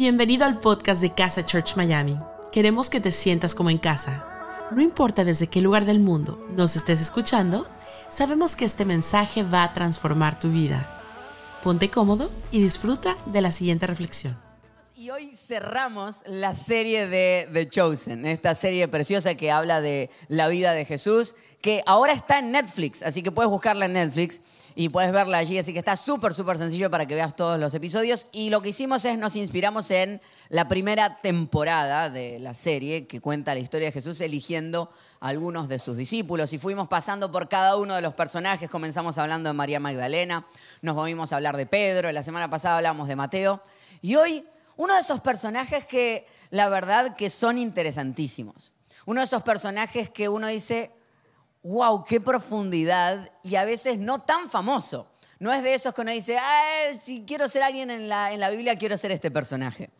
Bienvenido al podcast de Casa Church Miami. Queremos que te sientas como en casa. No importa desde qué lugar del mundo nos estés escuchando, sabemos que este mensaje va a transformar tu vida. Ponte cómodo y disfruta de la siguiente reflexión. Y hoy cerramos la serie de The Chosen, esta serie preciosa que habla de la vida de Jesús, que ahora está en Netflix, así que puedes buscarla en Netflix y puedes verla allí, así que está súper, súper sencillo para que veas todos los episodios. Y lo que hicimos es, nos inspiramos en la primera temporada de la serie que cuenta la historia de Jesús eligiendo a algunos de sus discípulos y fuimos pasando por cada uno de los personajes, comenzamos hablando de María Magdalena, nos movimos a hablar de Pedro, la semana pasada hablamos de Mateo y hoy uno de esos personajes que la verdad que son interesantísimos. Uno de esos personajes que uno dice, wow, qué profundidad y a veces no tan famoso. No es de esos que uno dice, si quiero ser alguien en la, en la Biblia, quiero ser este personaje.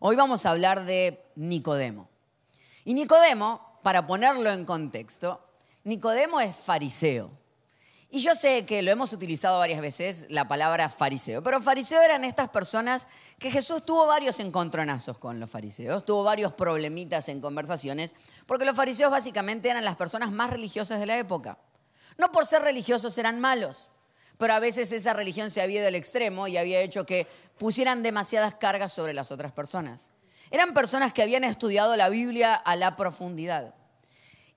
Hoy vamos a hablar de Nicodemo. Y Nicodemo, para ponerlo en contexto, Nicodemo es fariseo. Y yo sé que lo hemos utilizado varias veces, la palabra fariseo, pero fariseo eran estas personas que Jesús tuvo varios encontronazos con los fariseos, tuvo varios problemitas en conversaciones, porque los fariseos básicamente eran las personas más religiosas de la época. No por ser religiosos eran malos, pero a veces esa religión se había ido al extremo y había hecho que pusieran demasiadas cargas sobre las otras personas. Eran personas que habían estudiado la Biblia a la profundidad.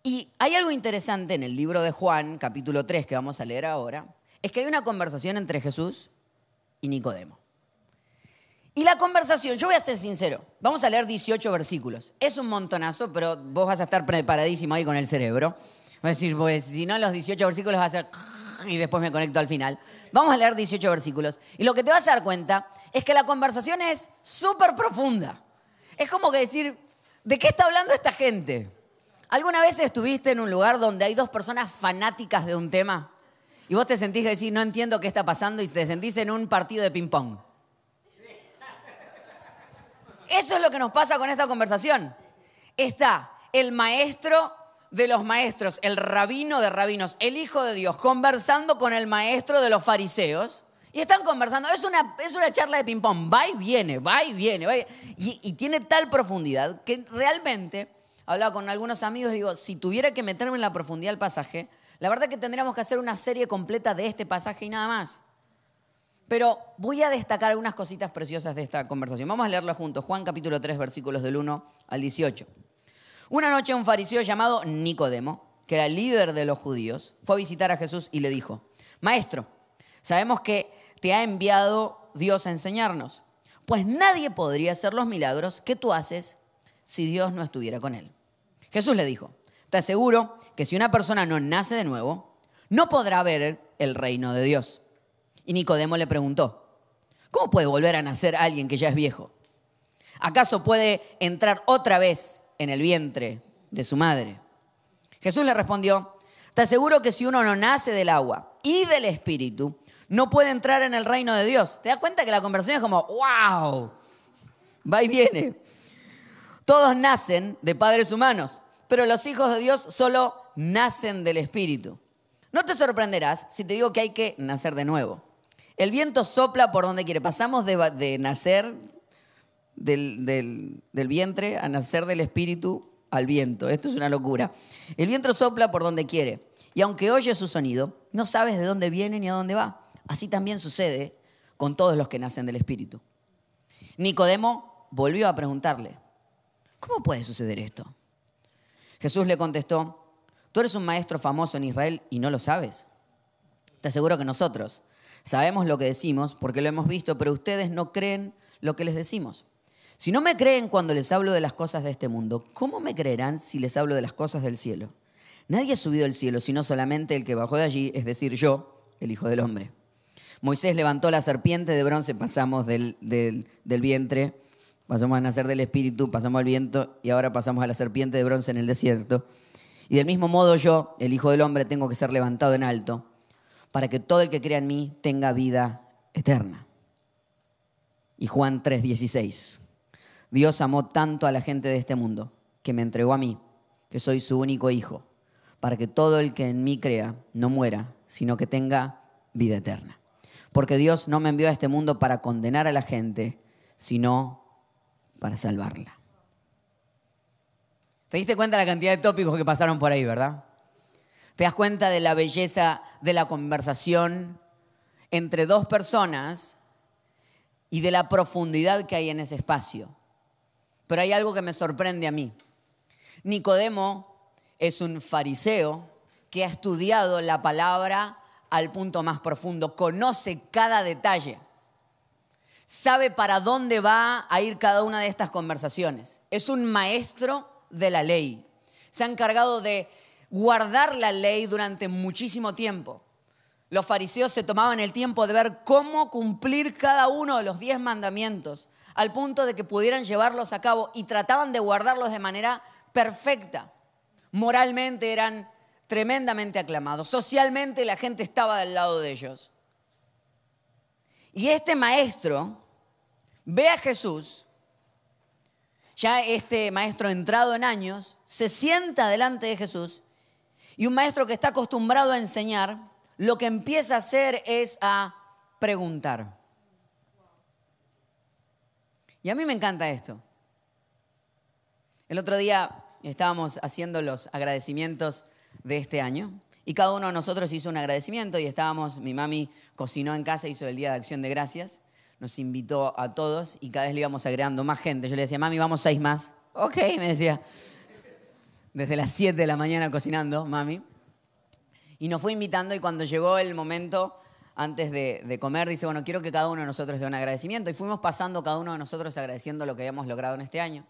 Y hay algo interesante en el libro de Juan, capítulo 3, que vamos a leer ahora, es que hay una conversación entre Jesús y Nicodemo. Y la conversación, yo voy a ser sincero, vamos a leer 18 versículos. Es un montonazo, pero vos vas a estar preparadísimo ahí con el cerebro. Vas a decir, pues si no, los 18 versículos va a ser y después me conecto al final. Vamos a leer 18 versículos. Y lo que te vas a dar cuenta es que la conversación es súper profunda. Es como que decir, ¿de qué está hablando esta gente? ¿Alguna vez estuviste en un lugar donde hay dos personas fanáticas de un tema? Y vos te sentís que decís, no entiendo qué está pasando y te sentís en un partido de ping-pong. Eso es lo que nos pasa con esta conversación. Está el maestro de los maestros, el rabino de rabinos, el hijo de Dios, conversando con el maestro de los fariseos. Y están conversando. Es una, es una charla de ping-pong. Va y viene, va y viene. Va y, tiene tal profundidad que realmente hablaba con algunos amigos y digo, si tuviera que meterme en la profundidad del pasaje, la verdad que tendríamos que hacer una serie completa de este pasaje y nada más. Pero voy a destacar algunas cositas preciosas de esta conversación. Vamos a leerlo juntos. Juan capítulo 3, versículos del 1 al 18. Una noche un fariseo llamado Nicodemo, que era líder de los judíos, fue a visitar a Jesús y le dijo, Maestro, sabemos que te ha enviado Dios a enseñarnos, pues nadie podría hacer los milagros que tú haces si Dios no estuviera con él. Jesús le dijo, te aseguro que si una persona no nace de nuevo, no podrá ver el reino de Dios. Y Nicodemo le preguntó, ¿cómo puede volver a nacer alguien que ya es viejo? ¿Acaso puede entrar otra vez en el vientre de su madre? Jesús le respondió, te aseguro que si uno no nace del agua y del espíritu, no puede entrar en el reino de Dios. ¿Te das cuenta que la conversación es como, wow, va y viene? Todos nacen de padres humanos, pero los hijos de Dios solo nacen del Espíritu. No te sorprenderás si te digo que hay que nacer de nuevo. El viento sopla por donde quiere. Pasamos de, nacer del, del vientre a nacer del Espíritu al viento. Esto es una locura. El viento sopla por donde quiere. Y aunque oyes su sonido, no sabes de dónde viene ni a dónde va. Así también sucede con todos los que nacen del Espíritu. Nicodemo volvió a preguntarle, ¿Cómo puede suceder esto? Jesús le contestó, tú eres un maestro famoso en Israel y no lo sabes. Te aseguro que nosotros sabemos lo que decimos porque lo hemos visto, pero ustedes no creen lo que les decimos. Si no me creen cuando les hablo de las cosas de este mundo, ¿cómo me creerán si les hablo de las cosas del cielo? Nadie ha subido al cielo, sino solamente el que bajó de allí, es decir, yo, el Hijo del Hombre. Moisés levantó la serpiente de bronce, pasamos del, del, del vientre pasamos a nacer del espíritu, pasamos al viento y ahora pasamos a la serpiente de bronce en el desierto. Y del mismo modo yo, el Hijo del Hombre, tengo que ser levantado en alto para que todo el que crea en mí tenga vida eterna. Y Juan 3:16. Dios amó tanto a la gente de este mundo que me entregó a mí, que soy su único hijo, para que todo el que en mí crea no muera, sino que tenga vida eterna. Porque Dios no me envió a este mundo para condenar a la gente, sino para salvarla. ¿Te diste cuenta de la cantidad de tópicos que pasaron por ahí, verdad? ¿Te das cuenta de la belleza de la conversación entre dos personas y de la profundidad que hay en ese espacio? Pero hay algo que me sorprende a mí. Nicodemo es un fariseo que ha estudiado la palabra al punto más profundo, conoce cada detalle, sabe para dónde va a ir cada una de estas conversaciones. Es un maestro de la ley. Se ha encargado de guardar la ley durante muchísimo tiempo. Los fariseos se tomaban el tiempo de ver cómo cumplir cada uno de los diez mandamientos, al punto de que pudieran llevarlos a cabo y trataban de guardarlos de manera perfecta. Moralmente eran tremendamente aclamados, socialmente la gente estaba del lado de ellos. Y este maestro ve a Jesús ya este maestro entrado en años se sienta delante de Jesús y un maestro que está acostumbrado a enseñar, lo que empieza a hacer es a preguntar. Y a mí me encanta esto. El otro día estábamos haciendo los agradecimientos de este año y cada uno de nosotros hizo un agradecimiento y estábamos, mi mami cocinó en casa, hizo el Día de Acción de Gracias nos invitó a todos y cada vez le íbamos agregando más gente. Yo le decía, mami, vamos seis más. Ok, me decía. Desde las 7 de la mañana cocinando, mami. Y nos fue invitando y cuando llegó el momento, antes de, comer, dice, bueno, quiero que cada uno de nosotros dé un agradecimiento. Y fuimos pasando cada uno de nosotros agradeciendo lo que habíamos logrado en este año.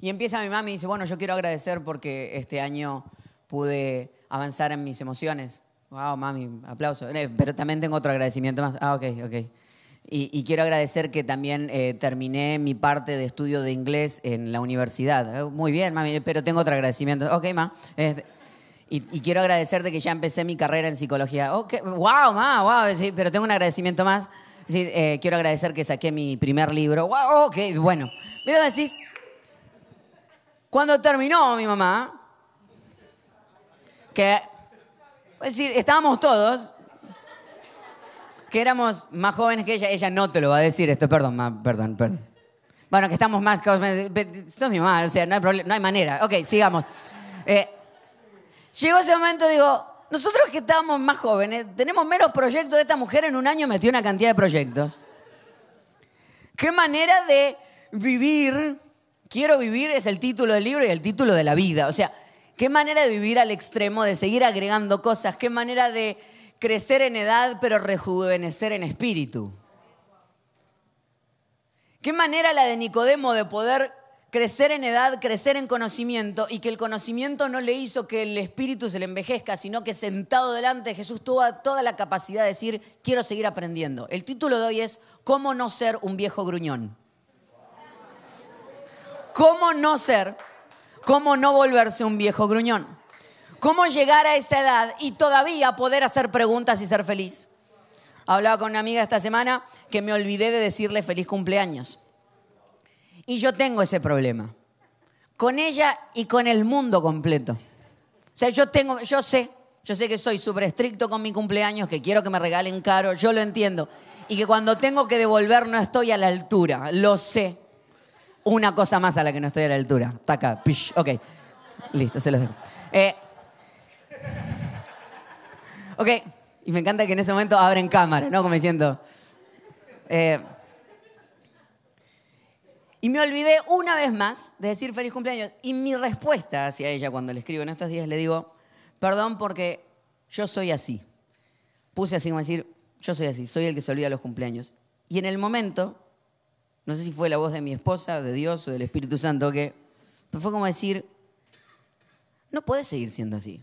Y empieza mi mami y dice, bueno, yo quiero agradecer porque este año pude avanzar en mis emociones. Wow, mami, aplauso. Eh, pero también tengo otro agradecimiento más. Ah, ok, ok. Y, quiero agradecer que también eh, terminé mi parte de estudio de inglés en la universidad. Eh, muy bien, mami, pero tengo otro agradecimiento. Ok, ma. y, quiero agradecerte que ya empecé mi carrera en psicología. Okay. Wow, ma, wow, pero tengo un agradecimiento más. Eh, quiero agradecer que saqué mi primer libro. Wow, ok, bueno. Mira, decís, cuando terminó mi mamá, que, es decir, estábamos todos, que éramos más jóvenes que ella, ella no te lo va a decir esto, perdón, perdón, perdón. Bueno, que estamos más... Esto es mi mamá, o sea, no hay, problema, no hay manera. Ok, sigamos. Eh, llegó ese momento, digo, nosotros que estábamos más jóvenes, tenemos menos proyectos de esta mujer en un año metió una cantidad de proyectos. ¿Qué manera de vivir? Quiero vivir es el título del libro y el título de la vida. O sea, qué manera de vivir al extremo, de seguir agregando cosas, qué manera de crecer en edad, pero rejuvenecer en espíritu. Qué manera la de Nicodemo de poder crecer en edad, crecer en conocimiento y que el conocimiento no le hizo que el espíritu se le envejezca, sino que sentado delante de Jesús tuvo toda la capacidad de decir, quiero seguir aprendiendo. El título de hoy es ¿Cómo no ser un viejo gruñón? ¿Cómo no ser? ¿Cómo no volverse un viejo gruñón? ¿Cómo llegar a esa edad y todavía poder hacer preguntas y ser feliz? Hablaba con una amiga esta semana que me olvidé de decirle feliz cumpleaños. Y yo tengo ese problema. Con ella y con el mundo completo. O sea, yo tengo, yo sé, yo sé que soy súper estricto con mi cumpleaños, que quiero que me regalen caro, yo lo entiendo. Y que cuando tengo que devolver no estoy a la altura, lo sé. Una cosa más a la que no estoy a la altura. Taca, pish, ok. Listo, se los dejo. Eh, Ok, y me encanta que en ese momento abren cámara, ¿no? Como diciendo. Eh, y me olvidé una vez más de decir feliz cumpleaños. Y mi respuesta hacia ella cuando le escribo en estos días le digo, perdón porque yo soy así. Puse así como decir, yo soy así, soy el que se olvida los cumpleaños. Y en el momento, no sé si fue la voz de mi esposa, de Dios o del Espíritu Santo, que fue como decir, no puedes seguir siendo así.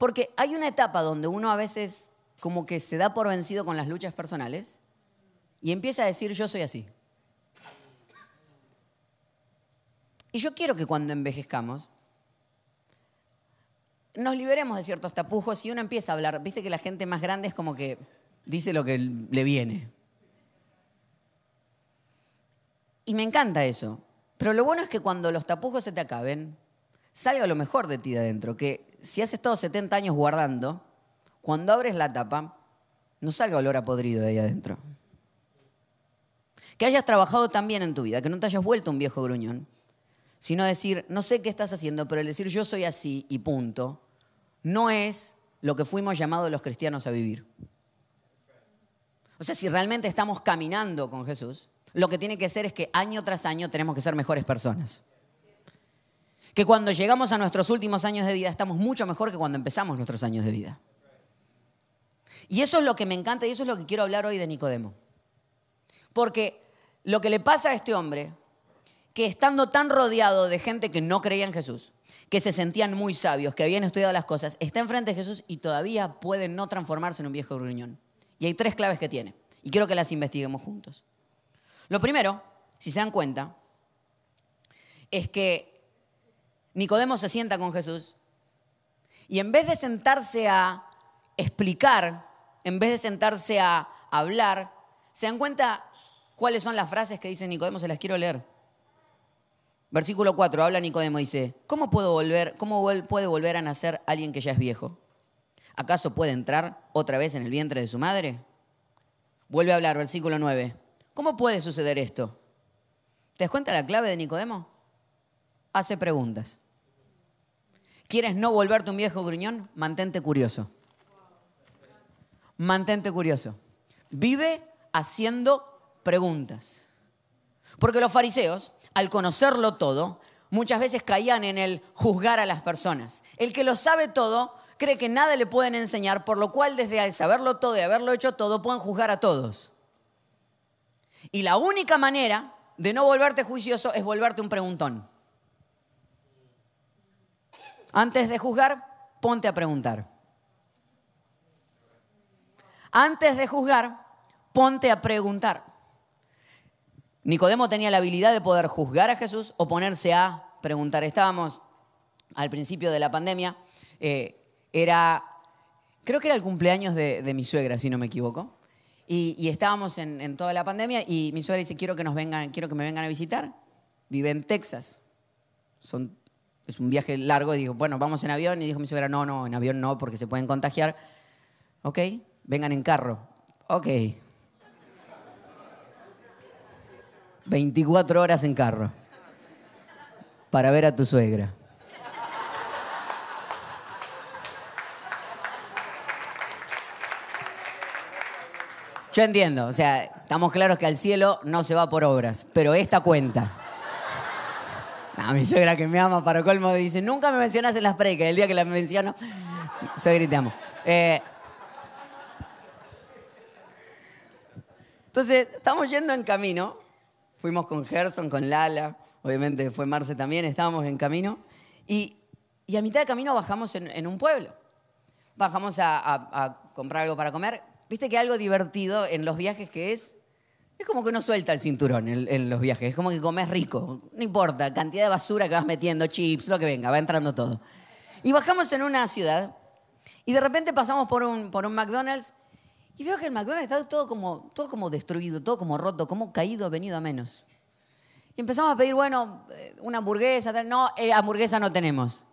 Porque hay una etapa donde uno a veces como que se da por vencido con las luchas personales y empieza a decir yo soy así. Y yo quiero que cuando envejezcamos nos liberemos de ciertos tapujos y uno empieza a hablar. Viste que la gente más grande es como que dice lo que le viene. Y me encanta eso. Pero lo bueno es que cuando los tapujos se te acaben, salga lo mejor de ti de adentro, que si has estado 70 años guardando, cuando abres la tapa, no salga olor a podrido de ahí adentro. que hayas trabajado tan bien en tu vida, que no te hayas vuelto un viejo gruñón, sino decir, no sé qué estás haciendo, pero el decir yo soy así y punto, no es lo que fuimos llamados los cristianos a vivir. O sea, si realmente estamos caminando con Jesús, lo que tiene que ser es que año tras año tenemos que ser mejores personas. Que cuando llegamos a nuestros últimos años de vida estamos mucho mejor que cuando empezamos nuestros años de vida. Y eso es lo que me encanta y eso es lo que quiero hablar hoy de Nicodemo. Porque lo que le pasa a este hombre, que estando tan rodeado de gente que no creía en Jesús, que se sentían muy sabios, que habían estudiado las cosas, está enfrente de Jesús y todavía puede no transformarse en un viejo gruñón. Y hay tres claves que tiene. Y quiero que las investiguemos juntos. Lo primero, si se dan cuenta, es que Nicodemo se sienta con Jesús y en vez de sentarse a explicar, en vez de sentarse a hablar, ¿se dan cuenta cuáles son las frases que dice Nicodemo? Se las quiero leer. Versículo 4, habla Nicodemo, dice, ¿cómo, puedo volver, ¿cómo puede volver a nacer alguien que ya es viejo? ¿Acaso puede entrar otra vez en el vientre de su madre? Vuelve a hablar, versículo 9. ¿Cómo puede suceder esto? ¿Te das cuenta la clave de Nicodemo? Hace preguntas. ¿Quieres no volverte un viejo gruñón? Mantente curioso. Mantente curioso. Vive haciendo preguntas. Porque los fariseos, al conocerlo todo, muchas veces caían en el juzgar a las personas. El que lo sabe todo cree que nada le pueden enseñar, por lo cual desde saberlo todo y haberlo hecho todo pueden juzgar a todos. Y la única manera de no volverte juicioso es volverte un preguntón. Antes de juzgar, ponte a preguntar. Antes de juzgar, ponte a preguntar. Nicodemo tenía la habilidad de poder juzgar a Jesús o ponerse a preguntar. Estábamos al principio de la pandemia, eh, era, creo que era el cumpleaños de, mi suegra, si no me equivoco, y, estábamos en, toda la pandemia y mi suegra dice, quiero que, nos vengan, quiero que me vengan a visitar. Vive en Texas. Son es un viaje largo, y digo, bueno, vamos en avión. Y dijo mi suegra, no, no, en avión no, porque se pueden contagiar. Ok, vengan en carro. Ok. 24 horas en carro para ver a tu suegra. Yo entiendo, o sea, estamos claros que al cielo no se va por obras, pero esta cuenta. A mi suegra que me ama, para colmo, dice, nunca me mencionas en las predicas. El día que la menciono, suegra, te amo. Eh, entonces, estamos yendo en camino. Fuimos con Gerson, con Lala. Obviamente fue Marce también, estábamos en camino. Y, a mitad de camino bajamos en, un pueblo. Bajamos a comprar algo para comer. Viste que algo divertido en los viajes que es es como que no suelta el cinturón en, los viajes, es como que comes rico, no importa, cantidad de basura que vas metiendo, chips, lo que venga, va entrando todo. Y bajamos en una ciudad y de repente pasamos por un, por un McDonald's y veo que el McDonald's está todo como, todo como destruido, todo como roto, como caído, venido a menos. Y empezamos a pedir, bueno, eh, una hamburguesa, no, eh, hamburguesa no tenemos.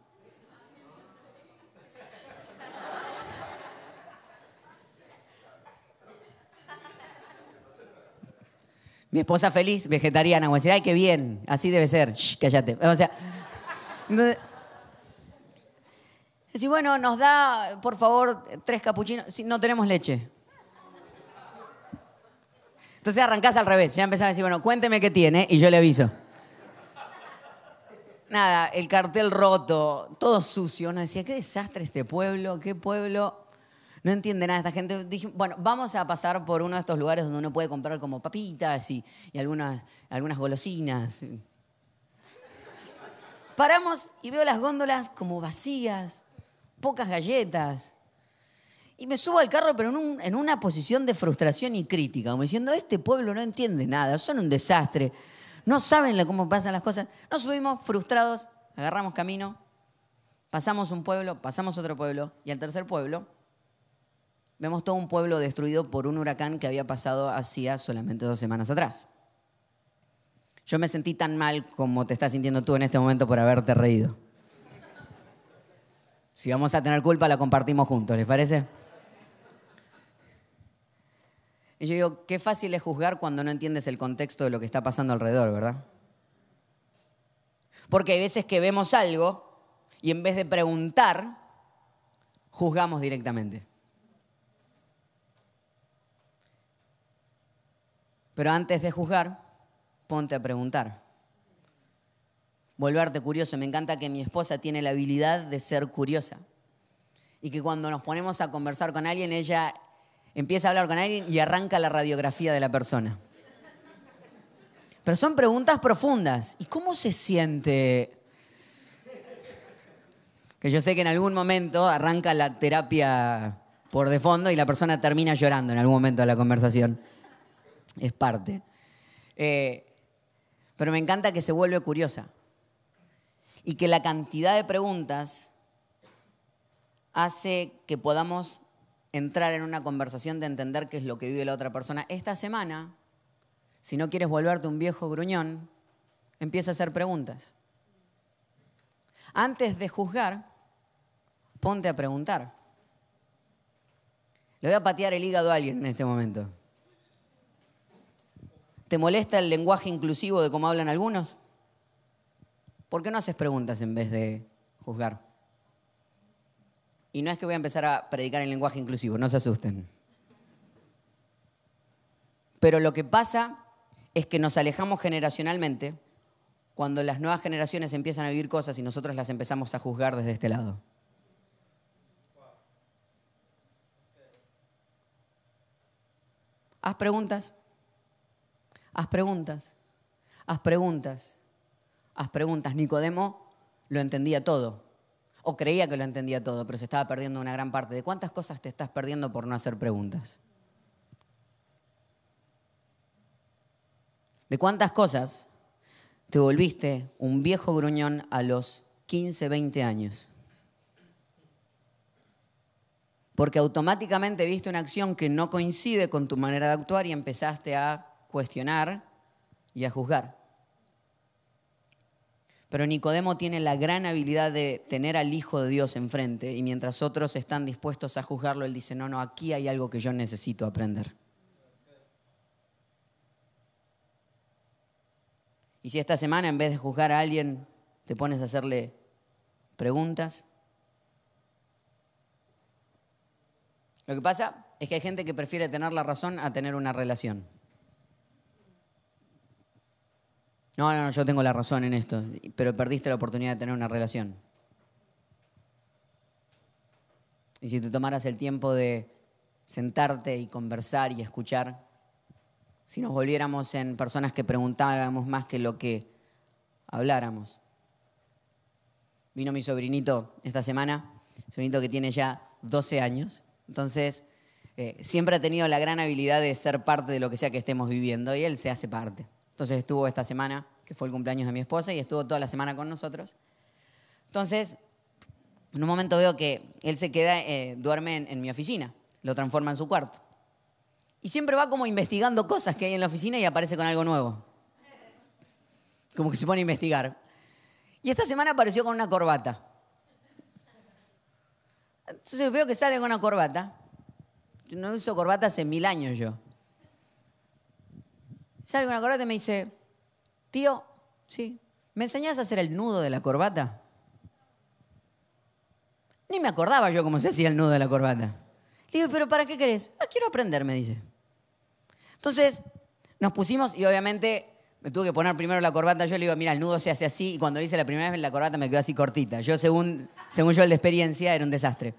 Mi esposa feliz, vegetariana, voy a decir, ay, qué bien, así debe ser. Cállate. O sea, decir, bueno, nos da, por favor, tres capuchinos. Si no tenemos leche. Entonces arrancás al revés. Ya empezás a decir, bueno, cuénteme qué tiene y yo le aviso. Nada, el cartel roto, todo sucio. Uno decía, qué desastre este pueblo, qué pueblo no entiende nada esta gente. Dije, bueno, vamos a pasar por uno de estos lugares donde uno puede comprar como papitas y, algunas, algunas golosinas. Paramos y veo las góndolas como vacías, pocas galletas. Y me subo al carro, pero en, en, una posición de frustración y crítica, como diciendo, este pueblo no entiende nada, son un desastre, no saben cómo pasan las cosas. Nos subimos frustrados, agarramos camino, pasamos un pueblo, pasamos otro pueblo, y al tercer pueblo vemos todo un pueblo destruido por un huracán que había pasado hacía solamente dos semanas atrás. Yo me sentí tan mal como te estás sintiendo tú en este momento por haberte reído. Si vamos a tener culpa, la compartimos juntos, ¿les parece? Y yo digo, qué fácil es juzgar cuando no entiendes el contexto de lo que está pasando alrededor, ¿verdad? Porque hay veces que vemos algo y en vez de preguntar, juzgamos directamente. Pero antes de juzgar, ponte a preguntar. Volverte curioso. Me encanta que mi esposa tiene la habilidad de ser curiosa. Y que cuando nos ponemos a conversar con alguien, ella empieza a hablar con alguien y arranca la radiografía de la persona. Pero son preguntas profundas. ¿Y cómo se siente? Que yo sé que en algún momento arranca la terapia por de fondo y la persona termina llorando en algún momento de la conversación. Es parte. Eh, pero me encanta que se vuelve curiosa. Y que la cantidad de preguntas hace que podamos entrar en una conversación de entender qué es lo que vive la otra persona. Esta semana, si no quieres volverte un viejo gruñón, empieza a hacer preguntas. Antes de juzgar, ponte a preguntar. Le voy a patear el hígado a alguien en este momento. ¿Te molesta el lenguaje inclusivo de cómo hablan algunos? ¿Por qué no haces preguntas en vez de juzgar? Y no es que voy a empezar a predicar en lenguaje inclusivo, no se asusten. Pero lo que pasa es que nos alejamos generacionalmente cuando las nuevas generaciones empiezan a vivir cosas y nosotros las empezamos a juzgar desde este lado. Haz preguntas. Haz preguntas. Haz preguntas. Haz preguntas. Nicodemo lo entendía todo. O creía que lo entendía todo, pero se estaba perdiendo una gran parte. ¿De cuántas cosas te estás perdiendo por no hacer preguntas? ¿De cuántas cosas te volviste un viejo gruñón a los 15, 20 años? Porque automáticamente viste una acción que no coincide con tu manera de actuar y empezaste a cuestionar y a juzgar. Pero Nicodemo tiene la gran habilidad de tener al Hijo de Dios enfrente y mientras otros están dispuestos a juzgarlo, él dice, no, no, aquí hay algo que yo necesito aprender. Y si esta semana en vez de juzgar a alguien te pones a hacerle preguntas, lo que pasa es que hay gente que prefiere tener la razón a tener una relación. No, no, no, yo tengo la razón en esto, pero perdiste la oportunidad de tener una relación. Y si te tomaras el tiempo de sentarte y conversar y escuchar, si nos volviéramos en personas que preguntáramos más que lo que habláramos. Vino mi sobrinito esta semana, sobrinito que tiene ya 12 años, entonces eh, siempre ha tenido la gran habilidad de ser parte de lo que sea que estemos viviendo y él se hace parte. Entonces estuvo esta semana, que fue el cumpleaños de mi esposa, y estuvo toda la semana con nosotros. Entonces, en un momento veo que él se queda, eh, duerme en, en mi oficina, lo transforma en su cuarto. Y siempre va como investigando cosas que hay en la oficina y aparece con algo nuevo. Como que se pone a investigar. Y esta semana apareció con una corbata. Entonces veo que sale con una corbata. No uso corbata hace mil años yo. Sale con una corbata y me dice, tío, sí, ¿me enseñás a hacer el nudo de la corbata? Ni me acordaba yo cómo se hacía el nudo de la corbata. Le digo, ¿pero para qué querés? Ah, quiero aprender, me dice. Entonces, nos pusimos y obviamente me tuve que poner primero la corbata. Yo le digo, mira, el nudo se hace así. Y cuando lo hice la primera vez, la corbata me quedó así cortita. Yo, según, según yo, el de experiencia, era un desastre.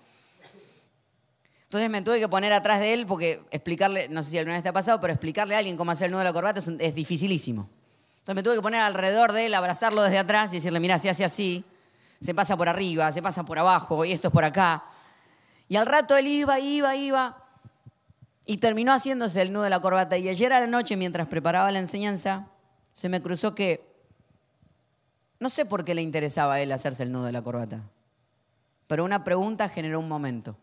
Entonces me tuve que poner atrás de él porque explicarle, no sé si alguna vez te ha pasado, pero explicarle a alguien cómo hacer el nudo de la corbata es, es dificilísimo. Entonces me tuve que poner alrededor de él, abrazarlo desde atrás y decirle, mira, se hace así, se pasa por arriba, se pasa por abajo y esto es por acá. Y al rato él iba, iba, iba y terminó haciéndose el nudo de la corbata. Y ayer a la noche, mientras preparaba la enseñanza, se me cruzó que no sé por qué le interesaba a él hacerse el nudo de la corbata, pero una pregunta generó un momento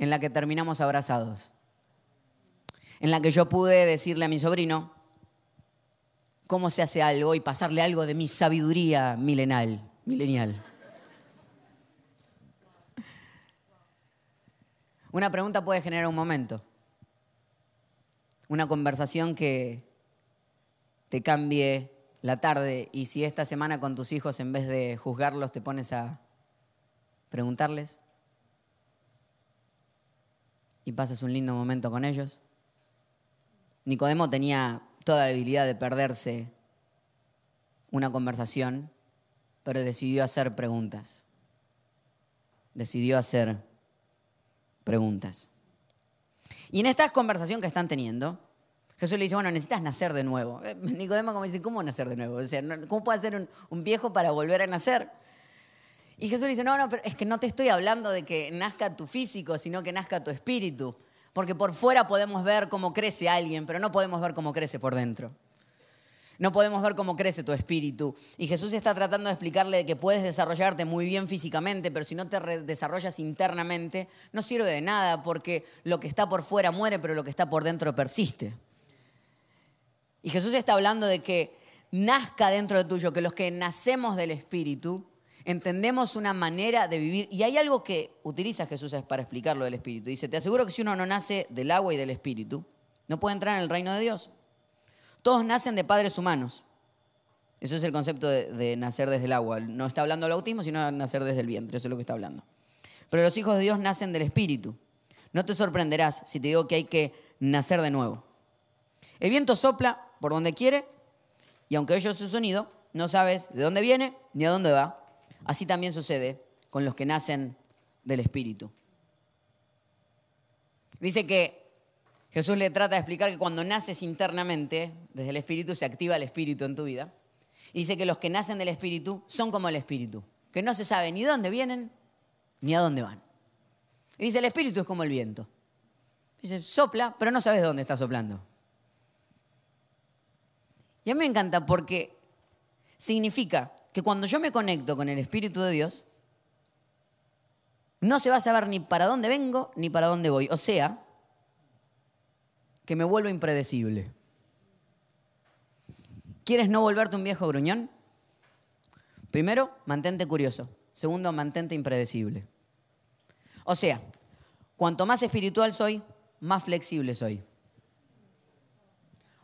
en la que terminamos abrazados, en la que yo pude decirle a mi sobrino cómo se hace algo y pasarle algo de mi sabiduría milenal, milenial. Una pregunta puede generar un momento. Una conversación que te cambie la tarde y si esta semana con tus hijos en vez de juzgarlos te pones a preguntarles y pasas un lindo momento con ellos. Nicodemo tenía toda la habilidad de perderse una conversación, pero decidió hacer preguntas. Decidió hacer preguntas. Y en esta conversación que están teniendo, Jesús le dice, bueno, necesitas nacer de nuevo. Nicodemo como dice, ¿cómo nacer de nuevo? O sea, ¿cómo puede ser un, viejo para volver a nacer? Y Jesús dice, no, no, pero es que no te estoy hablando de que nazca tu físico, sino que nazca tu espíritu. Porque por fuera podemos ver cómo crece alguien, pero no podemos ver cómo crece por dentro. No podemos ver cómo crece tu espíritu. Y Jesús está tratando de explicarle que puedes desarrollarte muy bien físicamente, pero si no te desarrollas internamente, no sirve de nada porque lo que está por fuera muere, pero lo que está por dentro persiste. Y Jesús está hablando de que nazca dentro de tuyo, que los que nacemos del espíritu entendemos una manera de vivir. Y hay algo que utiliza Jesús para explicarlo del espíritu. Dice, te aseguro que si uno no nace del agua y del espíritu, no puede entrar en el reino de Dios. Todos nacen de padres humanos. Eso es el concepto de, nacer desde el agua. No está hablando del autismo, sino de nacer desde el vientre. Eso es lo que está hablando. Pero los hijos de Dios nacen del Espíritu. No te sorprenderás si te digo que hay que nacer de nuevo. El viento sopla por donde quiere y aunque oye su sonido, no sabes de dónde viene ni a dónde va. Así también sucede con los que nacen del Espíritu. Dice que Jesús le trata de explicar que cuando naces internamente, desde el Espíritu, se activa el Espíritu en tu vida. Y dice que los que nacen del Espíritu son como el Espíritu, que no se sabe ni dónde vienen ni a dónde van. Y dice, el Espíritu es como el viento. Dice, sopla, pero no sabes dónde está soplando. Y a mí me encanta porque significa que cuando yo me conecto con el Espíritu de Dios, no se va a saber ni para dónde vengo ni para dónde voy. O sea, que me vuelva impredecible. ¿Quieres no volverte un viejo gruñón? Primero, mantente curioso. Segundo, mantente impredecible. O sea, cuanto más espiritual soy, más flexible soy.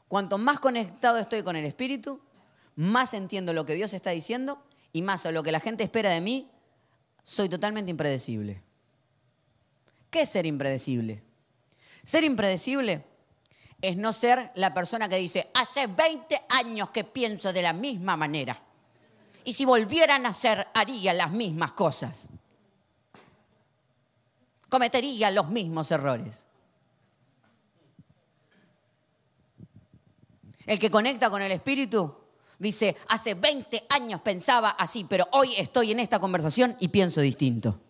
Cuanto más conectado estoy con el espíritu, más entiendo lo que Dios está diciendo y más a lo que la gente espera de mí, soy totalmente impredecible. ¿Qué es ser impredecible? Ser impredecible es no ser la persona que dice, hace 20 años que pienso de la misma manera. Y si volviera a nacer, haría las mismas cosas. Cometería los mismos errores. El que conecta con el Espíritu dice, hace 20 años pensaba así, pero hoy estoy en esta conversación y pienso distinto.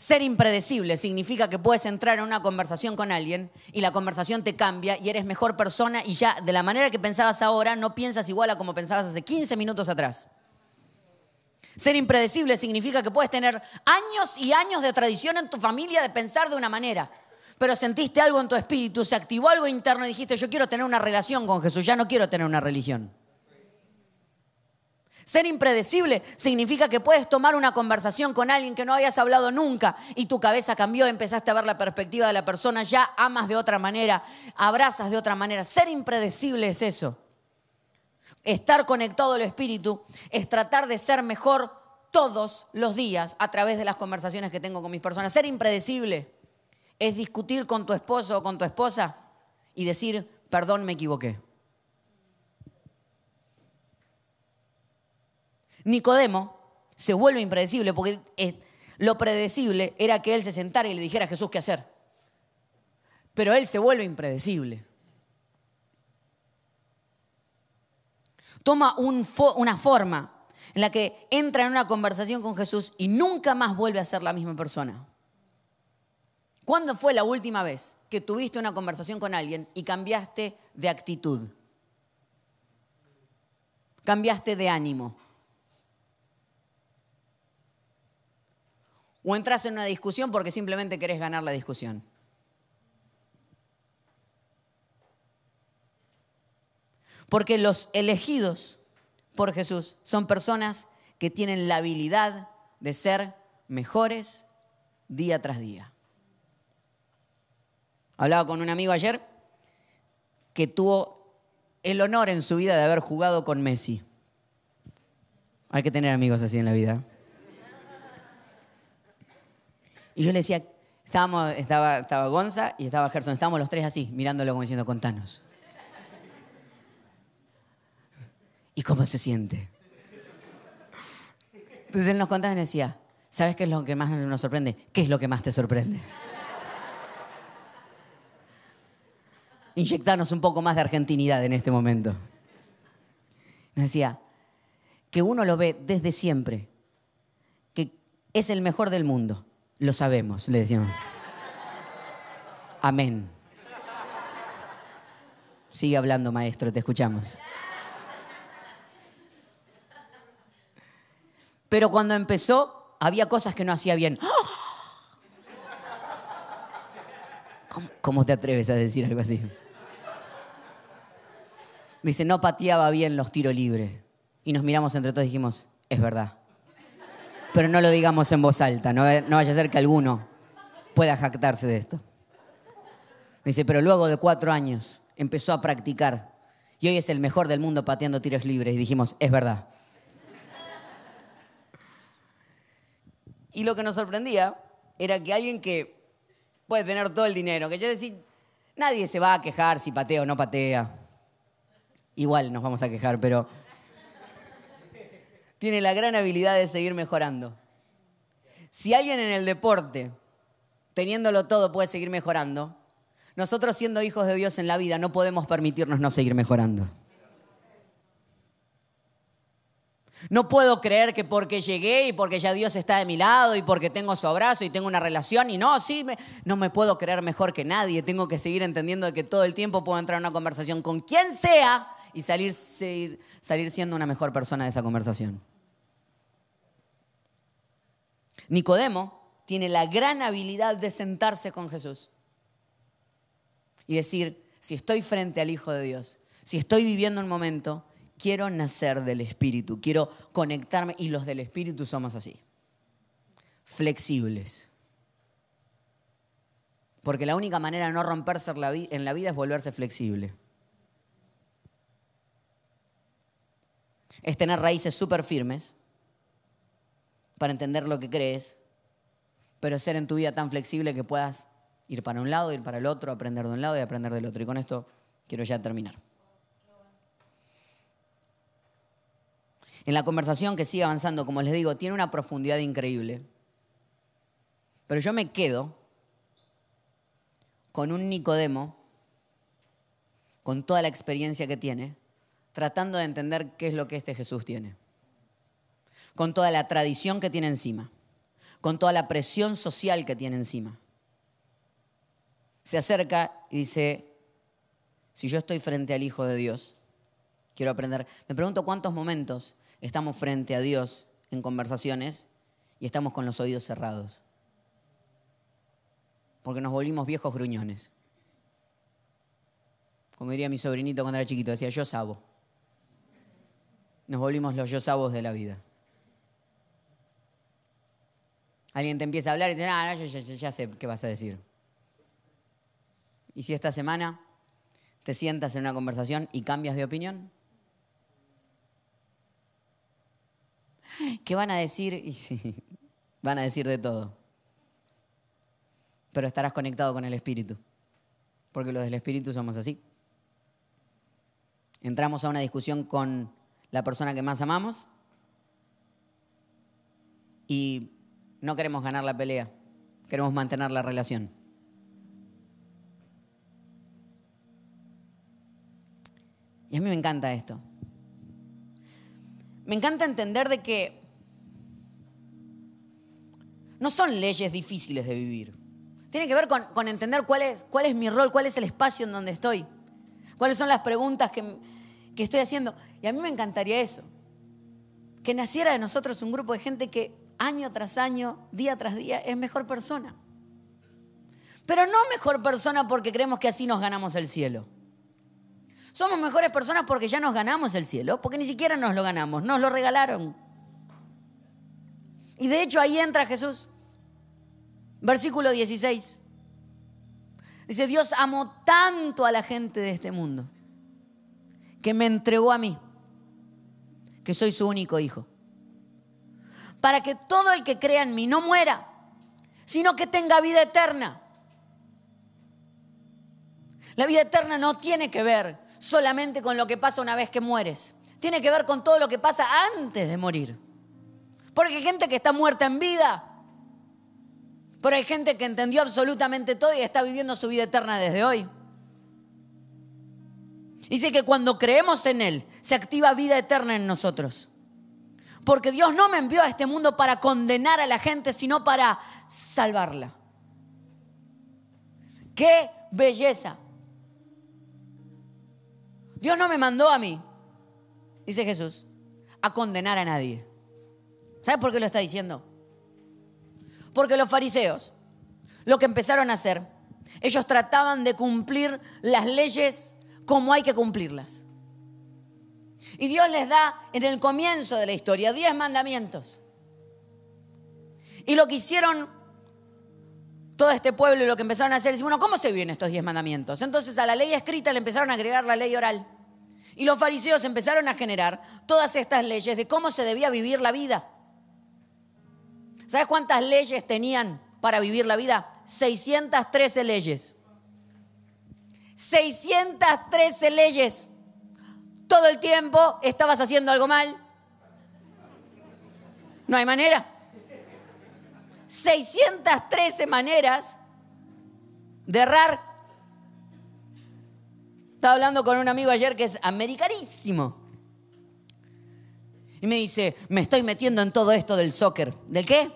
Ser impredecible significa que puedes entrar en una conversación con alguien y la conversación te cambia y eres mejor persona y ya de la manera que pensabas ahora no piensas igual a como pensabas hace 15 minutos atrás. Ser impredecible significa que puedes tener años y años de tradición en tu familia de pensar de una manera, pero sentiste algo en tu espíritu, se activó algo interno y dijiste, yo quiero tener una relación con Jesús, ya no quiero tener una religión. Ser impredecible significa que puedes tomar una conversación con alguien que no habías hablado nunca y tu cabeza cambió, empezaste a ver la perspectiva de la persona, ya amas de otra manera, abrazas de otra manera. Ser impredecible es eso. Estar conectado al espíritu es tratar de ser mejor todos los días a través de las conversaciones que tengo con mis personas. Ser impredecible es discutir con tu esposo o con tu esposa y decir, perdón, me equivoqué. Nicodemo se vuelve impredecible porque eh, lo predecible era que él se sentara y le dijera a Jesús qué hacer. Pero él se vuelve impredecible. Toma una forma en la que entra en una conversación con Jesús y nunca más vuelve a ser la misma persona. ¿Cuándo fue la última vez que tuviste una conversación con alguien y cambiaste de actitud? Cambiaste de ánimo. O entras en una discusión porque simplemente querés ganar la discusión. Porque los elegidos por Jesús son personas que tienen la habilidad de ser mejores día tras día. Hablaba con un amigo ayer que tuvo el honor en su vida de haber jugado con Messi. Hay que tener amigos así en la vida. Y yo le decía, estaba, estaba Gonza y estaba Gerson, estábamos los tres así, mirándolo como diciendo, contanos. ¿Y cómo se siente? Entonces él nos contaba y decía, ¿sabes qué es lo que más nos sorprende? ¿Qué es lo que más te sorprende? Inyectarnos un poco más de argentinidad en este momento. Nos decía, que uno lo ve desde siempre, que es el mejor del mundo. Lo sabemos, le decíamos. Amén. Sigue hablando, maestro, te escuchamos. Pero cuando empezó, había cosas que no hacía bien. ¿Cómo, te atreves a decir algo así? Dice, no pateaba bien los tiros libres. Y nos miramos entre todos y dijimos, es verdad. Pero no lo digamos en voz alta, no, vaya a ser que alguno pueda jactarse de esto. Dice, pero luego de cuatro años empezó a practicar y hoy es el mejor del mundo pateando tiros libres. Y dijimos, es verdad. Y lo que nos sorprendía era que alguien que puede tener todo el dinero, que yo decía, nadie se va a quejar si patea o no patea. Igual nos vamos a quejar, pero tiene la gran habilidad de seguir mejorando. Si alguien en el deporte, teniéndolo todo, puede seguir mejorando, nosotros siendo hijos de Dios en la vida no podemos permitirnos no seguir mejorando. No puedo creer que porque llegué y porque ya Dios está de mi lado y porque tengo su abrazo y tengo una relación y no, sí, no me puedo creer mejor que nadie. Tengo que seguir entendiendo que todo el tiempo puedo entrar en una conversación con quien sea y salir, salir siendo una mejor persona de esa conversación. Nicodemo tiene la gran habilidad de sentarse con Jesús y decir, si estoy frente al Hijo de Dios, si estoy viviendo un momento, quiero nacer del Espíritu, quiero conectarme y los del Espíritu somos así, flexibles. Porque la única manera de no romperse en la vida es volverse flexible. Es tener raíces súper firmes para entender lo que crees, pero ser en tu vida tan flexible que puedas ir para un lado, ir para el otro, aprender de un lado y aprender del otro. Y con esto quiero ya terminar. En la conversación que sigue avanzando, como les digo, tiene una profundidad increíble. Pero yo me quedo con un Nicodemo, con toda la experiencia que tiene, tratando de entender qué es lo que este Jesús tiene con toda la tradición que tiene encima, con toda la presión social que tiene encima. Se acerca y dice, si yo estoy frente al Hijo de Dios, quiero aprender. Me pregunto cuántos momentos estamos frente a Dios en conversaciones y estamos con los oídos cerrados. Porque nos volvimos viejos gruñones. Como diría mi sobrinito cuando era chiquito, decía yo sabo. Nos volvimos los yo sabos de la vida. Alguien te empieza a hablar y te dice, ah, yo ya, sé qué vas a decir. ¿Y si esta semana te sientas en una conversación y cambias de opinión? ¿Qué van a decir? Y sí, van a decir de todo. Pero estarás conectado con el Espíritu. Porque los del Espíritu somos así. Entramos a una discusión con la persona que más amamos y no queremos ganar la pelea, queremos mantener la relación. Y a mí me encanta esto. Me encanta entender de que no son leyes difíciles de vivir. Tiene que ver con, entender cuál es, cuál es mi rol, cuál es el espacio en donde estoy, cuáles son las preguntas que, que estoy haciendo. Y a mí me encantaría eso, que naciera de nosotros un grupo de gente que año tras año, día tras día, es mejor persona. Pero no mejor persona porque creemos que así nos ganamos el cielo. Somos mejores personas porque ya nos ganamos el cielo, porque ni siquiera nos lo ganamos, nos lo regalaron. Y de hecho ahí entra Jesús. Versículo 16. Dice, Dios amó tanto a la gente de este mundo que me entregó a mí, que soy su único hijo, para que todo el que crea en mí no muera, sino que tenga vida eterna. La vida eterna no tiene que ver solamente con lo que pasa una vez que mueres, tiene que ver con todo lo que pasa antes de morir. Porque hay gente que está muerta en vida, pero hay gente que entendió absolutamente todo y está viviendo su vida eterna desde hoy. Dice que cuando creemos en Él, se activa vida eterna en nosotros. Porque Dios no me envió a este mundo para condenar a la gente, sino para salvarla. ¡Qué belleza! Dios no me mandó a mí, dice Jesús, a condenar a nadie. ¿Sabes por qué lo está diciendo? Porque los fariseos, lo que empezaron a hacer, ellos trataban de cumplir las leyes como hay que cumplirlas. Y Dios les da en el comienzo de la historia diez mandamientos. Y lo que hicieron todo este pueblo y lo que empezaron a hacer es, bueno, ¿cómo se vienen estos diez mandamientos? Entonces a la ley escrita le empezaron a agregar la ley oral. Y los fariseos empezaron a generar todas estas leyes de cómo se debía vivir la vida. ¿Sabes cuántas leyes tenían para vivir la vida? 613 leyes. 613 leyes. Todo el tiempo estabas haciendo algo mal. No hay manera. 613 maneras de errar. Estaba hablando con un amigo ayer que es americanísimo. Y me dice, me estoy metiendo en todo esto del soccer. ¿Del qué?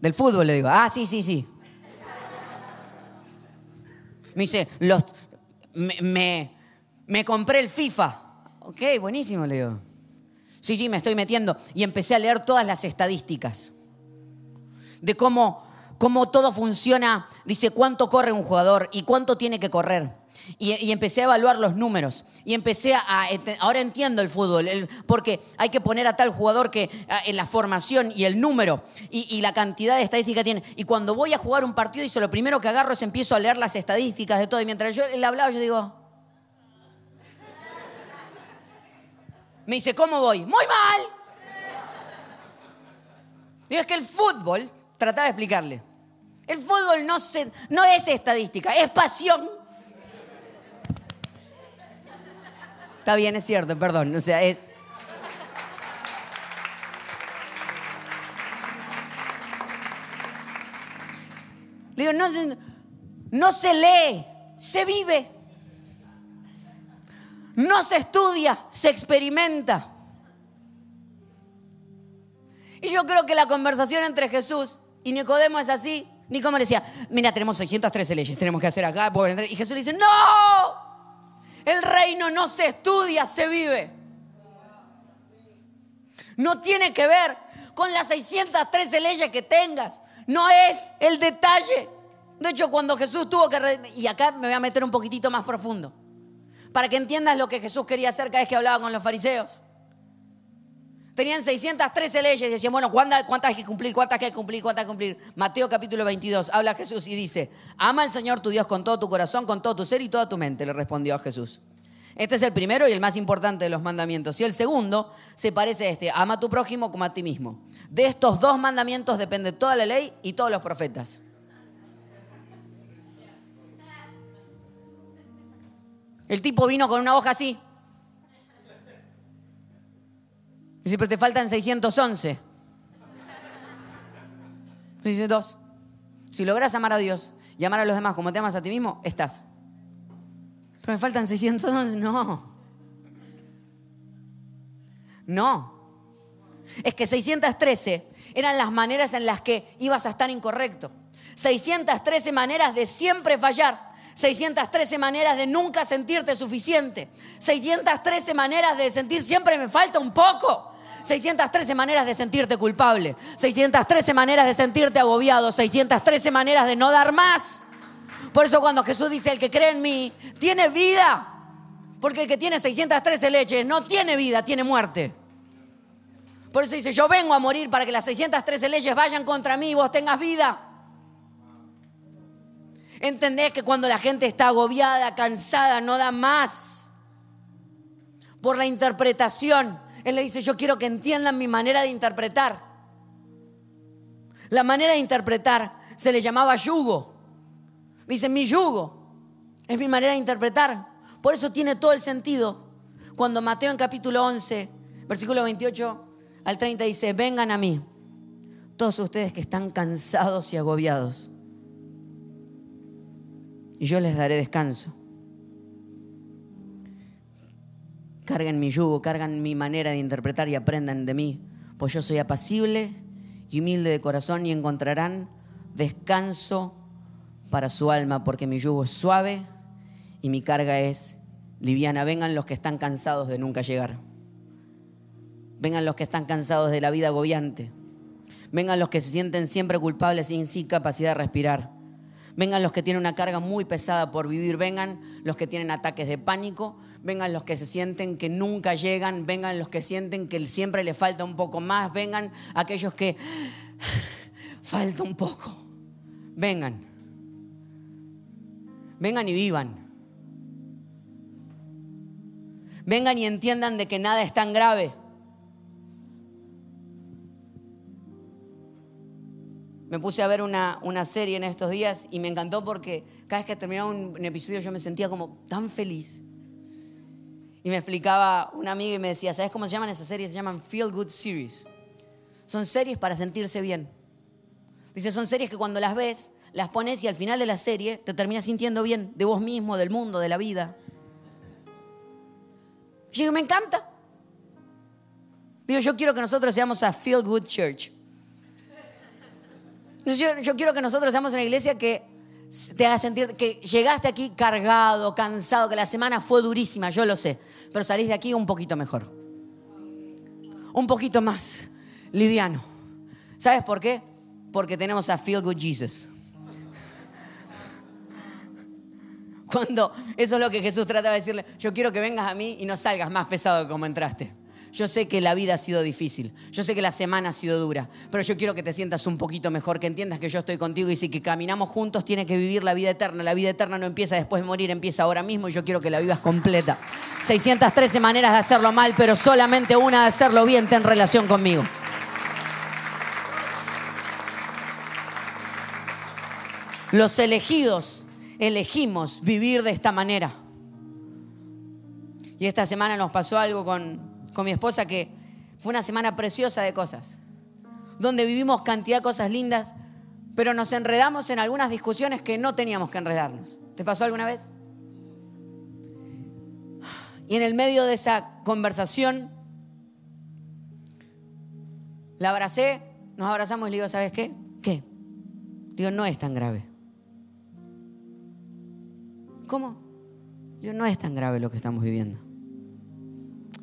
Del fútbol, le digo. Ah, sí, sí, sí. Me dice, los, me, me, compré el FIFA. Ok, buenísimo, le digo. Sí, sí, me estoy metiendo. Y empecé a leer todas las estadísticas de cómo, cómo todo funciona. Dice cuánto corre un jugador y cuánto tiene que correr. Y, empecé a evaluar los números. Y empecé a... Ahora entiendo el fútbol, porque hay que poner a tal jugador que en la formación y el número y, y, la cantidad de estadísticas tiene. Y cuando voy a jugar un partido, dice, lo primero que agarro es empiezo a leer las estadísticas de todo. Y mientras yo él hablaba, yo digo... Me dice, ¿cómo voy? Muy mal. Digo, es que el fútbol, trataba de explicarle, el fútbol no, se, no es estadística, es pasión. Está bien, es cierto, perdón. Le digo, no, no se lee, se vive. No se estudia, se experimenta. Y yo creo que la conversación entre Jesús y Nicodemo es así. Nicodemo le decía, mira, tenemos 613 leyes, tenemos que hacer acá. Y Jesús le dice, no, el reino no se estudia, se vive. No tiene que ver con las 613 leyes que tengas. No es el detalle. De hecho, cuando Jesús tuvo que... Y acá me voy a meter un poquitito más profundo. Para que entiendas lo que Jesús quería hacer cada vez que hablaba con los fariseos. Tenían 613 leyes y decían, bueno, ¿cuántas, hay que cumplir? ¿Cuántas hay que cumplir? ¿Cuántas que cumplir? Mateo capítulo 22, habla Jesús y dice, ama al Señor tu Dios con todo tu corazón, con todo tu ser y toda tu mente, le respondió a Jesús. Este es el primero y el más importante de los mandamientos. Y el segundo se parece a este, ama a tu prójimo como a ti mismo. De estos dos mandamientos depende toda la ley y todos los profetas. El tipo vino con una hoja así. Dice, pero te faltan 611. Dice dos. Si logras amar a Dios y amar a los demás como te amas a ti mismo, estás. Pero me faltan 611. No. No. Es que 613 eran las maneras en las que ibas a estar incorrecto. 613 maneras de siempre fallar. 613 maneras de nunca sentirte suficiente. 613 maneras de sentir siempre me falta un poco. 613 maneras de sentirte culpable, 613 maneras de sentirte agobiado, 613 maneras de no dar más. Por eso cuando Jesús dice, el que cree en mí, tiene vida. Porque el que tiene 613 leches no tiene vida, tiene muerte. Por eso dice, yo vengo a morir para que las 613 leyes vayan contra mí y vos tengas vida. ¿Entendés que cuando la gente está agobiada, cansada, no da más? Por la interpretación. Él le dice, yo quiero que entiendan mi manera de interpretar. La manera de interpretar se le llamaba yugo. Dice, mi yugo es mi manera de interpretar. Por eso tiene todo el sentido. Cuando Mateo en capítulo 11, versículo 28 al 30 dice, vengan a mí, todos ustedes que están cansados y agobiados, y yo les daré descanso. Carguen mi yugo, cargan mi manera de interpretar y aprendan de mí, pues yo soy apacible y humilde de corazón y encontrarán descanso para su alma, porque mi yugo es suave y mi carga es liviana. Vengan los que están cansados de nunca llegar. Vengan los que están cansados de la vida agobiante. Vengan los que se sienten siempre culpables sin sí capacidad de respirar. Vengan los que tienen una carga muy pesada por vivir. Vengan los que tienen ataques de pánico. Vengan los que se sienten que nunca llegan. Vengan los que sienten que siempre le falta un poco más. Vengan aquellos que falta un poco. Vengan. Vengan y vivan. Vengan y entiendan de que nada es tan grave. Me puse a ver una, serie en estos días y me encantó porque cada vez que terminaba un, episodio yo me sentía como tan feliz. Y me explicaba una amiga y me decía, ¿sabes cómo se llaman esas series? Se llaman Feel Good Series. Son series para sentirse bien. Dice, son series que cuando las ves, las pones y al final de la serie te terminas sintiendo bien de vos mismo, del mundo, de la vida. Y digo, me encanta. Digo, yo quiero que nosotros seamos a Feel Good Church. Yo, quiero que nosotros seamos una iglesia que te haga sentir que llegaste aquí cargado, cansado, que la semana fue durísima, yo lo sé, pero salís de aquí un poquito mejor. Un poquito más liviano. ¿Sabes por qué? Porque tenemos a Feel Good Jesus. Cuando eso es lo que Jesús trataba de decirle, yo quiero que vengas a mí y no salgas más pesado que como entraste. Yo sé que la vida ha sido difícil, yo sé que la semana ha sido dura, pero yo quiero que te sientas un poquito mejor, que entiendas que yo estoy contigo y si que caminamos juntos tienes que vivir la vida eterna. La vida eterna no empieza después de morir, empieza ahora mismo y yo quiero que la vivas completa. 613 maneras de hacerlo mal, pero solamente una de hacerlo bien ten relación conmigo. Los elegidos elegimos vivir de esta manera. Y esta semana nos pasó algo con, con mi esposa que fue una semana preciosa de cosas, donde vivimos cantidad de cosas lindas, pero nos enredamos en algunas discusiones que no teníamos que enredarnos. ¿Te pasó alguna vez? Y en el medio de esa conversación, la abracé, nos abrazamos y le digo, ¿sabes qué? ¿Qué? Digo, no es tan grave. ¿Cómo? Digo, no es tan grave lo que estamos viviendo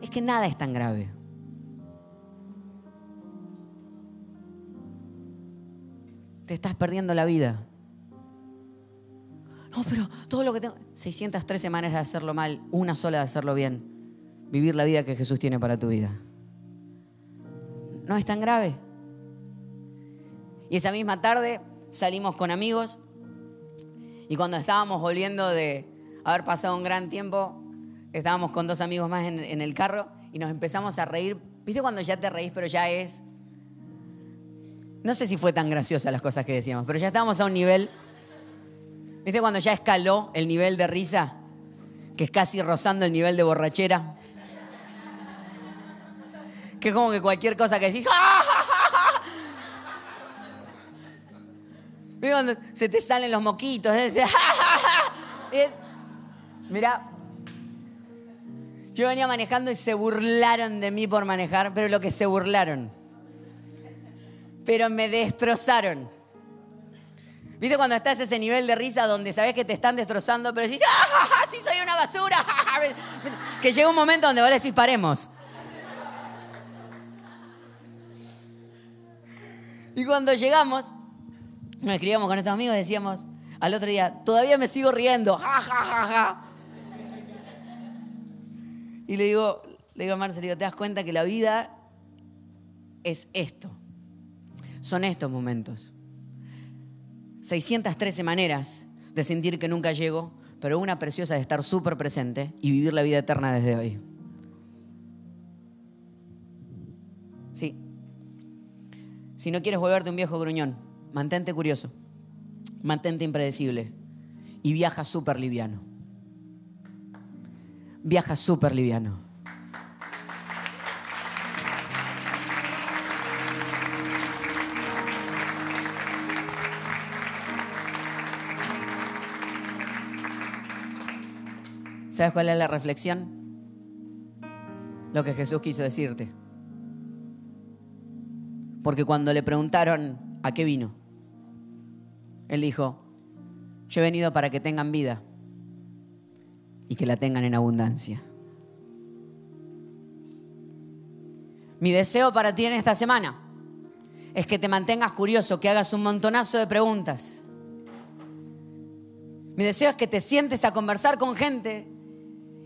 es que nada es tan grave. Te estás perdiendo la vida. No, pero todo lo que tengo... 603 semanas de hacerlo mal, una sola de hacerlo bien. Vivir la vida que Jesús tiene para tu vida. No es tan grave. Y esa misma tarde salimos con amigos y cuando estábamos volviendo de haber pasado un gran tiempo, estábamos con dos amigos más en, el carro y nos empezamos a reír. ¿Viste cuando ya te reís, pero ya es... No sé si fue tan graciosa las cosas que decíamos, pero ya estábamos a un nivel... ¿Viste cuando ya escaló el nivel de risa? Que es casi rozando el nivel de borrachera. Que es como que cualquier cosa que decís... ¿Viste cuando se te salen los moquitos? Mira, yo venía manejando y se burlaron de mí por manejar, pero lo que se burlaron. Pero me destrozaron. ¿Viste cuando estás a ese nivel de risa donde sabes que te están destrozando, pero decís, ¡ah, sí soy una basura! que llega un momento donde vos le paremos. Y cuando llegamos, nos escribíamos con estos amigos, decíamos al otro día, todavía me sigo riendo, ja, ja, ja, ja. Y le digo, le digo a Marcelo, ¿te das cuenta que la vida es esto? Son estos momentos. 613 maneras de sentir que nunca llego, pero una preciosa de estar súper presente y vivir la vida eterna desde hoy. Sí. Si no quieres volverte un viejo gruñón, mantente curioso, mantente impredecible y viaja súper liviano. Viaja súper liviano. ¿Sabes cuál es la reflexión? Lo que Jesús quiso decirte. Porque cuando le preguntaron a qué vino, él dijo, yo he venido para que tengan vida y que la tengan en abundancia. Mi deseo para ti en esta semana es que te mantengas curioso, que hagas un montonazo de preguntas. Mi deseo es que te sientes a conversar con gente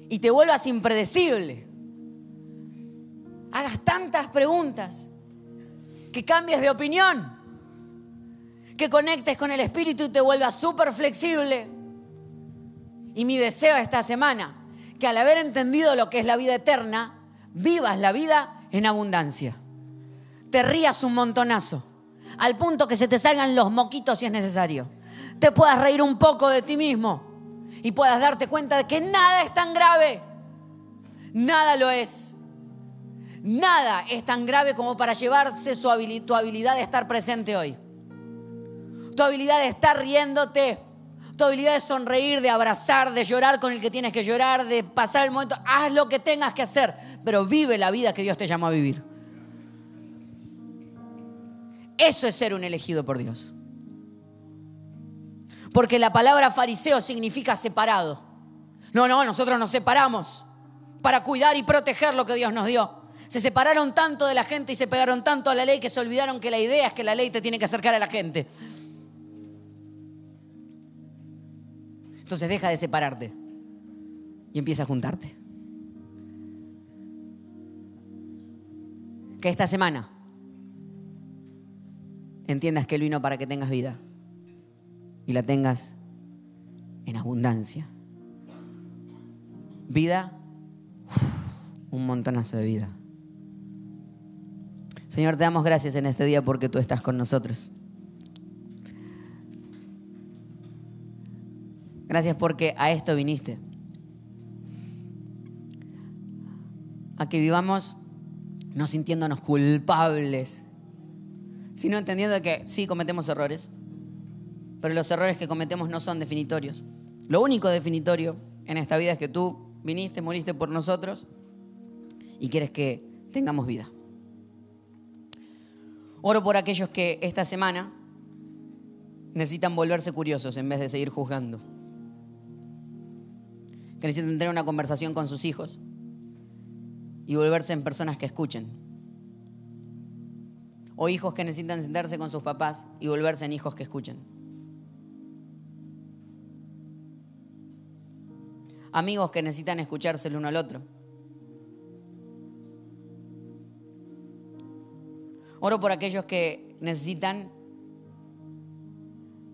y te vuelvas impredecible. Hagas tantas preguntas, que cambies de opinión, que conectes con el Espíritu y te vuelvas súper flexible. Y mi deseo esta semana, que al haber entendido lo que es la vida eterna, vivas la vida en abundancia. Te rías un montonazo, al punto que se te salgan los moquitos si es necesario. Te puedas reír un poco de ti mismo y puedas darte cuenta de que nada es tan grave. Nada lo es. Nada es tan grave como para llevarse su tu habilidad de estar presente hoy. Tu habilidad de estar riéndote. Tu habilidad de sonreír, de abrazar, de llorar con el que tienes que llorar, de pasar el momento. Haz lo que tengas que hacer, pero vive la vida que Dios te llamó a vivir. Eso es ser un elegido por Dios. Porque la palabra fariseo significa separado. No, no, nosotros nos separamos para cuidar y proteger lo que Dios nos dio. Se separaron tanto de la gente y se pegaron tanto a la ley que se olvidaron que la idea es que la ley te tiene que acercar a la gente. Entonces deja de separarte y empieza a juntarte. Que esta semana entiendas que Él vino para que tengas vida y la tengas en abundancia. Vida, un montonazo de vida. Señor, te damos gracias en este día porque tú estás con nosotros. Gracias porque a esto viniste. A que vivamos no sintiéndonos culpables, sino entendiendo que sí cometemos errores, pero los errores que cometemos no son definitorios. Lo único definitorio en esta vida es que tú viniste, moriste por nosotros y quieres que tengamos vida. Oro por aquellos que esta semana necesitan volverse curiosos en vez de seguir juzgando. Que necesitan tener una conversación con sus hijos y volverse en personas que escuchen. O hijos que necesitan sentarse con sus papás y volverse en hijos que escuchen. amigos que necesitan escucharse el uno al otro. Oro por aquellos que necesitan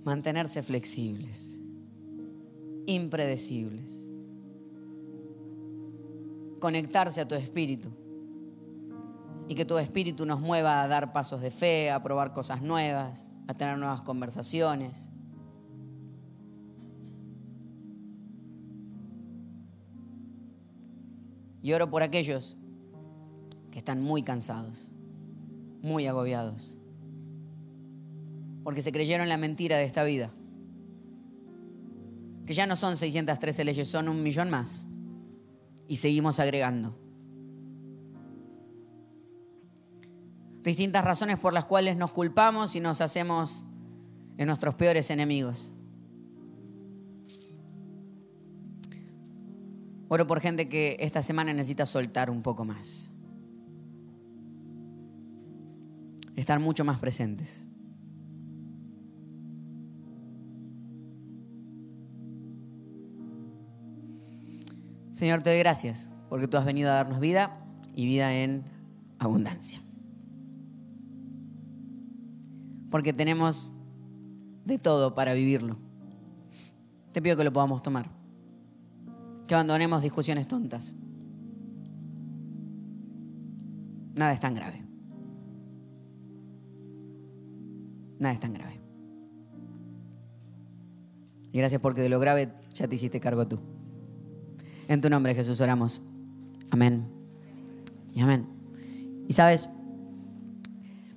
mantenerse flexibles, impredecibles, conectarse a tu espíritu. Y que tu espíritu nos mueva a dar pasos de fe, a probar cosas nuevas, a tener nuevas conversaciones. Y oro por aquellos que están muy cansados, muy agobiados, porque se creyeron la mentira de esta vida, que ya no son 613 leyes, son un millón más, y seguimos agregando. Distintas razones por las cuales nos culpamos y nos hacemos en nuestros peores enemigos. Oro por gente que esta semana necesita soltar un poco más. Estar mucho más presentes. Señor, te doy gracias porque tú has venido a darnos vida y vida en abundancia. Porque tenemos de todo para vivirlo. te pido que lo podamos tomar. Que abandonemos discusiones tontas. Nada es tan grave. Nada es tan grave. Y gracias porque de lo grave ya te hiciste cargo tú. En tu nombre, Jesús, oramos. Amén. Y amén. Y sabes,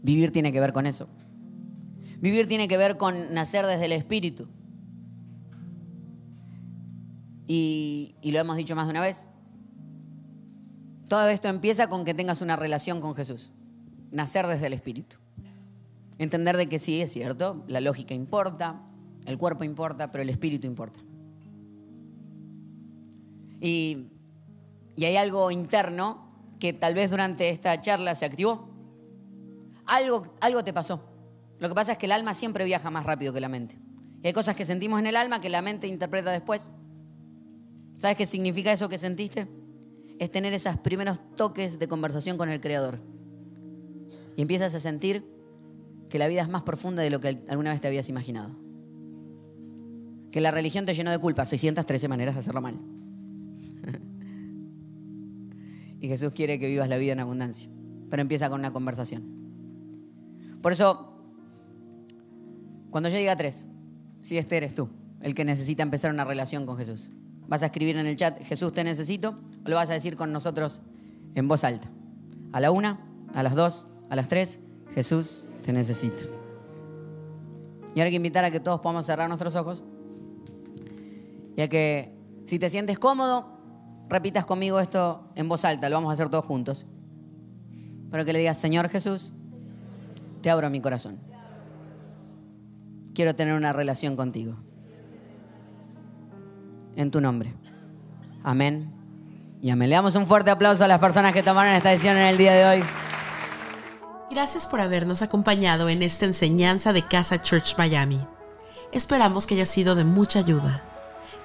vivir tiene que ver con eso. Vivir tiene que ver con nacer desde el Espíritu. Y, y, lo hemos dicho más de una vez. Todo esto empieza con que tengas una relación con Jesús. Nacer desde el Espíritu. Entender de que sí, es cierto, la lógica importa, el cuerpo importa, pero el Espíritu importa. Y, hay algo interno que tal vez durante esta charla se activó. Algo, algo te pasó. Lo que pasa es que el alma siempre viaja más rápido que la mente. Y hay cosas que sentimos en el alma que la mente interpreta después. ¿Sabes qué significa eso que sentiste? Es tener esos primeros toques de conversación con el Creador. Y empiezas a sentir que la vida es más profunda de lo que alguna vez te habías imaginado. Que la religión te llenó de culpa, 613 maneras de hacerlo mal. Y Jesús quiere que vivas la vida en abundancia. Pero empieza con una conversación. Por eso, cuando yo diga tres, si este eres tú, el que necesita empezar una relación con Jesús, vas a escribir en el chat, Jesús te necesito, o lo vas a decir con nosotros en voz alta. A la una, a las dos, a las tres, Jesús te necesito. Y ahora hay que invitar a que todos podamos cerrar nuestros ojos. Ya que si te sientes cómodo, repitas conmigo esto en voz alta, lo vamos a hacer todos juntos. Pero que le digas, Señor Jesús, te abro mi corazón. Quiero tener una relación contigo. En tu nombre. Amén. Y amén. Le damos un fuerte aplauso a las personas que tomaron esta decisión en el día de hoy. Gracias por habernos acompañado en esta enseñanza de Casa Church Miami. Esperamos que haya sido de mucha ayuda.